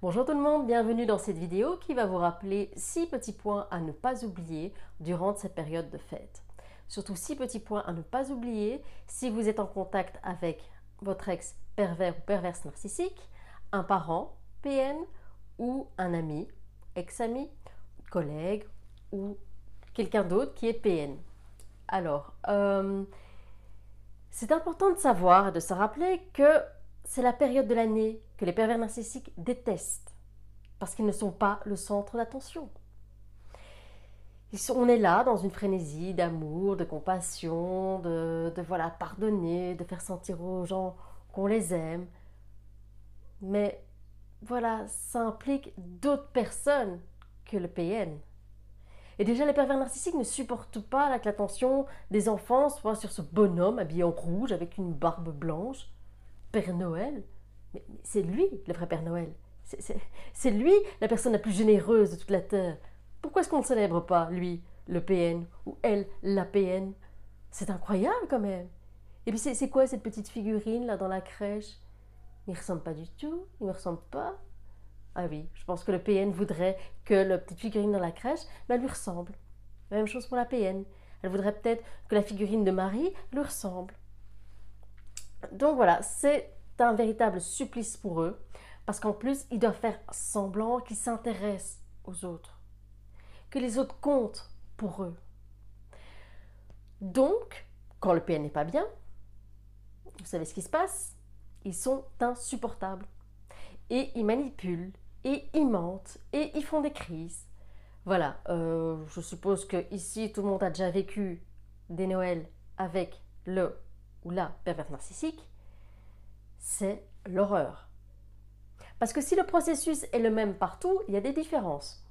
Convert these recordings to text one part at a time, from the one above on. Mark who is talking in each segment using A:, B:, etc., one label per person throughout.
A: Bonjour tout le monde, bienvenue dans cette vidéo qui va vous rappeler 6 petits points à ne pas oublier durant cette période de fête. Surtout 6 petits points à ne pas oublier si vous êtes en contact avec votre ex pervers ou perverse narcissique, un parent, PN, ou un ami, ex-ami, collègue ou quelqu'un d'autre qui est PN. Alors, euh, c'est important de savoir et de se rappeler que c'est la période de l'année que les pervers narcissiques détestent parce qu'ils ne sont pas le centre d'attention. On est là dans une frénésie d'amour, de compassion, de, voilà pardonner, de faire sentir aux gens qu'on les aime. Mais voilà, ça implique d'autres personnes que le PN. Et déjà, les pervers narcissiques ne supportent pas l'attention des enfants soit sur ce bonhomme habillé en rouge avec une barbe blanche. Père Noël Mais, c'est lui, le vrai Père Noël. C'est lui la personne la plus généreuse de toute la Terre. Pourquoi est-ce qu'on ne célèbre pas, lui, le PN, ou elle, la PN C'est incroyable quand même. Et puis c'est quoi cette petite figurine là dans la crèche? Il ne ressemble pas du tout, il ne me ressemble pas. Ah oui, je pense que le PN voudrait que la petite figurine dans la crèche ben, lui ressemble. même chose pour la PN. Elle voudrait peut-être que la figurine de Marie lui ressemble. Donc voilà, c'est un véritable supplice pour eux, parce qu'en plus, ils doivent faire semblant qu'ils s'intéressent aux autres, que les autres comptent pour eux. Donc, quand le PN n'est pas bien, vous savez ce qui se passe? Ils sont insupportables. Et ils manipulent, et ils mentent, et ils font des crises. Voilà, euh, je suppose que ici tout le monde a déjà vécu des Noëls avec le ou la perverse narcissique, c'est l'horreur. Parce que si le processus est le même partout, il y a des différences.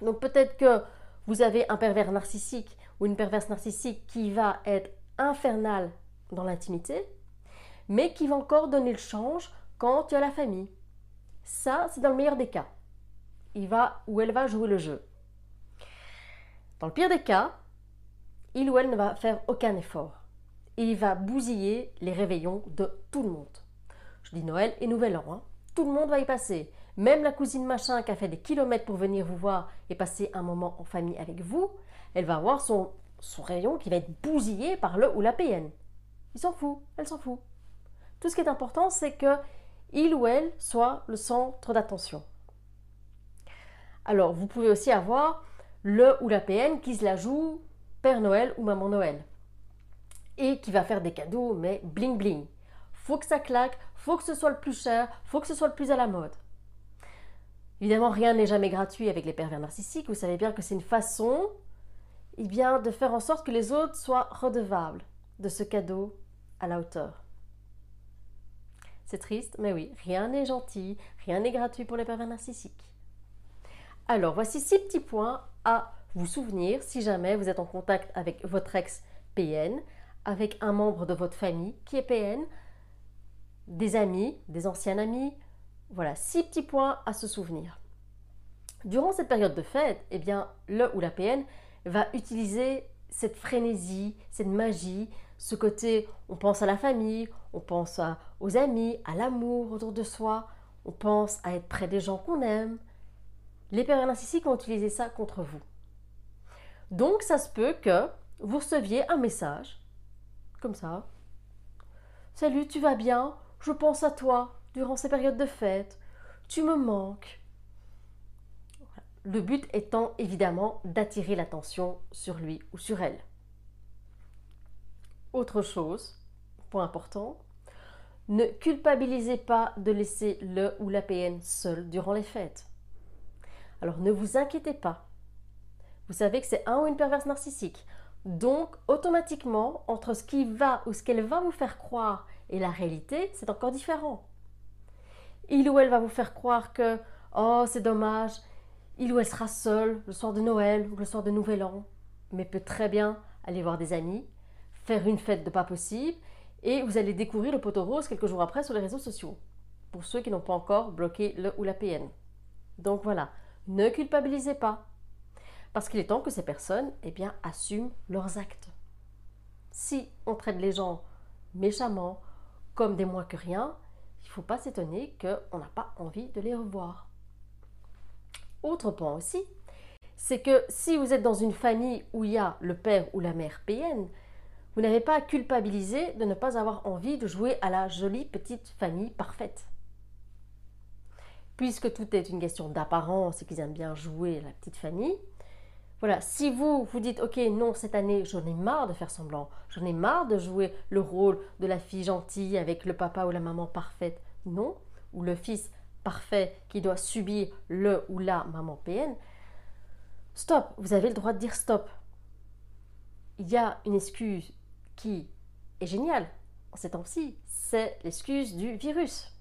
A: Donc peut-être que vous avez un pervers narcissique ou une perverse narcissique qui va être infernal dans l'intimité, mais qui va encore donner le change quand il y a la famille. Ça, c'est dans le meilleur des cas. Il va ou elle va jouer le jeu. Dans le pire des cas, il ou elle ne va faire aucun effort il va bousiller les réveillons de tout le monde. Je dis Noël et Nouvel An. Hein. Tout le monde va y passer. Même la cousine machin qui a fait des kilomètres pour venir vous voir et passer un moment en famille avec vous, elle va avoir son, son rayon qui va être bousillé par le ou la PN. Il s'en fout, elle s'en fout. Tout ce qui est important, c'est que il ou elle soit le centre d'attention. Alors, vous pouvez aussi avoir le ou la PN qui se la joue Père Noël ou Maman Noël et qui va faire des cadeaux, mais bling bling. Faut que ça claque, faut que ce soit le plus cher, faut que ce soit le plus à la mode. Évidemment, rien n'est jamais gratuit avec les pervers narcissiques. Vous savez bien que c'est une façon eh bien, de faire en sorte que les autres soient redevables de ce cadeau à la hauteur. C'est triste, mais oui, rien n'est gentil, rien n'est gratuit pour les pervers narcissiques. Alors, voici six petits points à vous souvenir si jamais vous êtes en contact avec votre ex PN, avec un membre de votre famille qui est PN, des amis, des anciens amis. Voilà, six petits points à se souvenir. Durant cette période de fête, eh bien, le ou la PN va utiliser cette frénésie, cette magie, ce côté, on pense à la famille, on pense aux amis, à l'amour autour de soi, on pense à être près des gens qu'on aime. Les pervers narcissiques vont utiliser ça contre vous. Donc, ça se peut que vous receviez un message ça. Salut, tu vas bien? Je pense à toi durant ces périodes de fête. Tu me manques. Le but étant évidemment d'attirer l'attention sur lui ou sur elle. Autre chose, point important, ne culpabilisez pas de laisser le ou la PN seul durant les fêtes. Alors ne vous inquiétez pas. Vous savez que c'est un ou une perverse narcissique. Donc, automatiquement, entre ce qui va ou ce qu'elle va vous faire croire et la réalité, c'est encore différent. Il ou elle va vous faire croire que, oh, c'est dommage, il ou elle sera seule le soir de Noël ou le soir de Nouvel An, mais peut très bien aller voir des amis, faire une fête de pas possible, et vous allez découvrir le poteau rose quelques jours après sur les réseaux sociaux, pour ceux qui n'ont pas encore bloqué le ou la PN. Donc voilà, ne culpabilisez pas. Parce qu'il est temps que ces personnes eh bien, assument leurs actes. Si on traite les gens méchamment, comme des moins que rien, il ne faut pas s'étonner qu'on n'a pas envie de les revoir. Autre point aussi, c'est que si vous êtes dans une famille où il y a le père ou la mère PN, vous n'avez pas à culpabiliser de ne pas avoir envie de jouer à la jolie petite famille parfaite. Puisque tout est une question d'apparence et qu'ils aiment bien jouer la petite famille, voilà, si vous vous dites ok non cette année j'en ai marre de faire semblant, j'en ai marre de jouer le rôle de la fille gentille avec le papa ou la maman parfaite, non, ou le fils parfait qui doit subir le ou la maman PN, stop, vous avez le droit de dire stop. Il y a une excuse qui est géniale en ces temps-ci, c'est l'excuse du virus.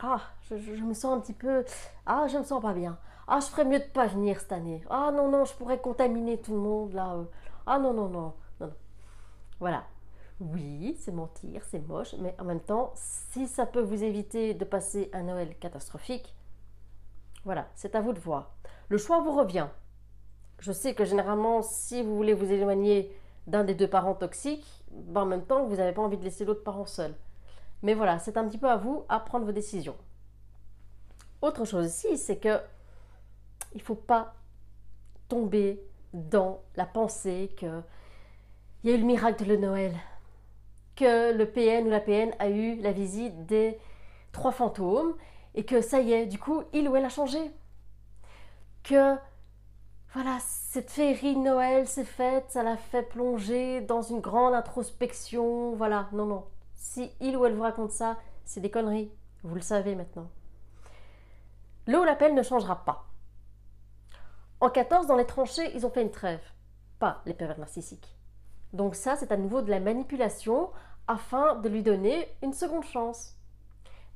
A: Ah, je, me sens un petit peu... Ah, je me sens pas bien. Ah, je ferais mieux de pas venir cette année. Ah non, non, je pourrais contaminer tout le monde là. Euh. Ah non, non, non, non. Voilà. Oui, c'est mentir, c'est moche, mais en même temps, si ça peut vous éviter de passer un Noël catastrophique, voilà, c'est à vous de voir. Le choix vous revient. Je sais que généralement, si vous voulez vous éloigner d'un des deux parents toxiques, ben en même temps, vous n'avez pas envie de laisser l'autre parent seul. Mais voilà, c'est un petit peu à vous à prendre vos décisions. Autre chose aussi, c'est que il ne faut pas tomber dans la pensée que il y a eu le miracle de Noël, que le PN ou la PN a eu la visite des trois fantômes et que ça y est, du coup, il ou elle a changé. Que voilà, cette féerie de Noël s'est faite, ça l'a fait plonger dans une grande introspection. Voilà, non, non. Si il ou elle vous raconte ça, c'est des conneries. Vous le savez maintenant. Le ou l'appel ne changera pas. En 14, dans les tranchées, ils ont fait une trêve. Pas les pervers narcissiques. Donc ça, c'est à nouveau de la manipulation afin de lui donner une seconde chance.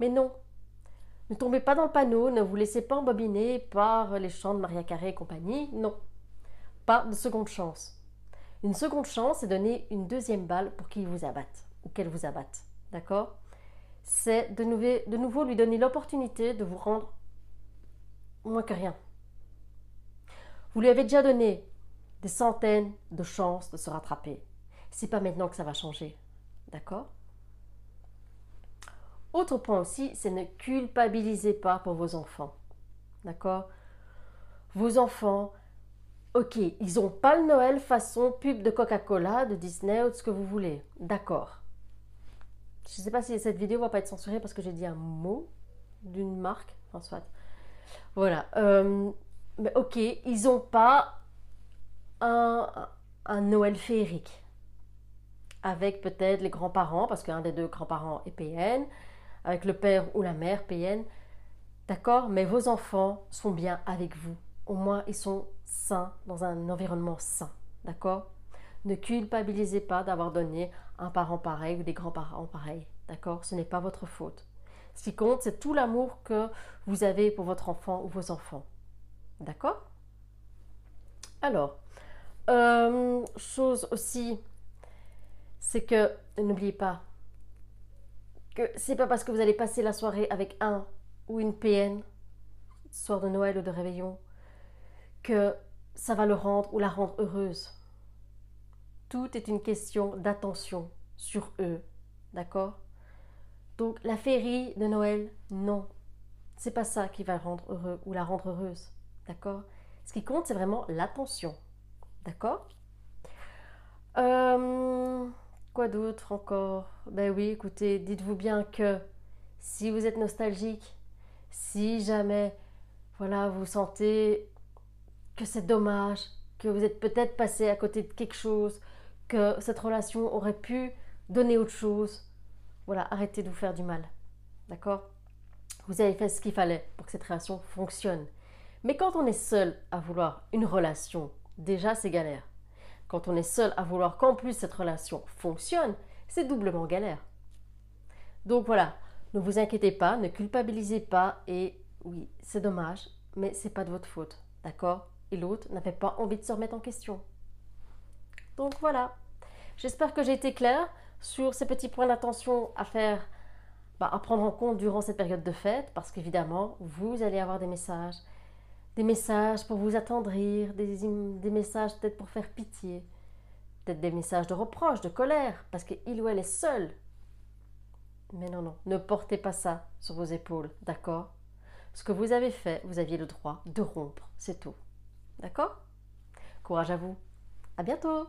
A: Mais non, ne tombez pas dans le panneau, ne vous laissez pas embobiner par les chants de Maria Carré et compagnie, non. Pas de seconde chance. Une seconde chance, c'est donner une deuxième balle pour qu'il vous abatte ou qu'elle vous abatte. D'accord? C'est de, de nouveau lui donner l'opportunité de vous rendre moins que rien. Vous lui avez déjà donné des centaines de chances de se rattraper. C'est pas maintenant que ça va changer. D'accord? Autre point aussi, c'est ne culpabilisez pas pour vos enfants. D'accord? Vos enfants, ok, ils n'ont pas le Noël façon pub de Coca-Cola, de Disney ou de ce que vous voulez. D'accord. Je ne sais pas si cette vidéo va pas être censurée parce que j'ai dit un mot d'une marque. Enfin, soit. Voilà. Euh, mais ok, ils n'ont pas un, un Noël féerique avec peut-être les grands-parents, parce qu'un des deux grands-parents est PN, avec le père ou la mère PN. D'accord Mais vos enfants sont bien avec vous. Au moins, ils sont sains, dans un environnement sain. D'accord? Ne culpabilisez pas d'avoir donné un parent pareil ou des grands-parents pareils. D'accord? Ce n'est pas votre faute. Ce qui compte, c'est tout l'amour que vous avez pour votre enfant ou vos enfants. D'accord? Alors, euh, chose aussi c'est que n'oubliez pas que c'est pas parce que vous allez passer la soirée avec un ou une PN, soir de Noël ou de réveillon, que ça va le rendre ou la rendre heureuse. Tout est une question d'attention sur eux, d'accord? Donc la féerie de Noël, non, c'est pas ça qui va le rendre heureux ou la rendre heureuse, d'accord? Ce qui compte, c'est vraiment l'attention, d'accord? Euh, Quoi d'autre encore? Ben oui, écoutez, dites-vous bien que si vous êtes nostalgique, si jamais, voilà, vous sentez que c'est dommage, que vous êtes peut-être passé à côté de quelque chose, que cette relation aurait pu donner autre chose, voilà, arrêtez de vous faire du mal. D'accord? Vous avez fait ce qu'il fallait pour que cette relation fonctionne. Mais quand on est seul à vouloir une relation, déjà c'est galère. Quand on est seul à vouloir qu'en plus cette relation fonctionne, c'est doublement galère. Donc voilà, ne vous inquiétez pas, ne culpabilisez pas et oui, c'est dommage, mais c'est pas de votre faute, d'accord? Et l'autre n'avait pas envie de se remettre en question. Donc voilà, j'espère que j'ai été claire sur ces petits points d'attention à faire, bah, à prendre en compte durant cette période de fête, parce qu'évidemment, vous allez avoir des messages des messages pour vous attendrir, des, messages peut-être pour faire pitié, peut-être des messages de reproche, de colère, parce qu'il ou elle est seul. Mais non, non, ne portez pas ça sur vos épaules, d'accord? Ce que vous avez fait, vous aviez le droit de rompre, c'est tout. D'accord? Courage à vous. À bientôt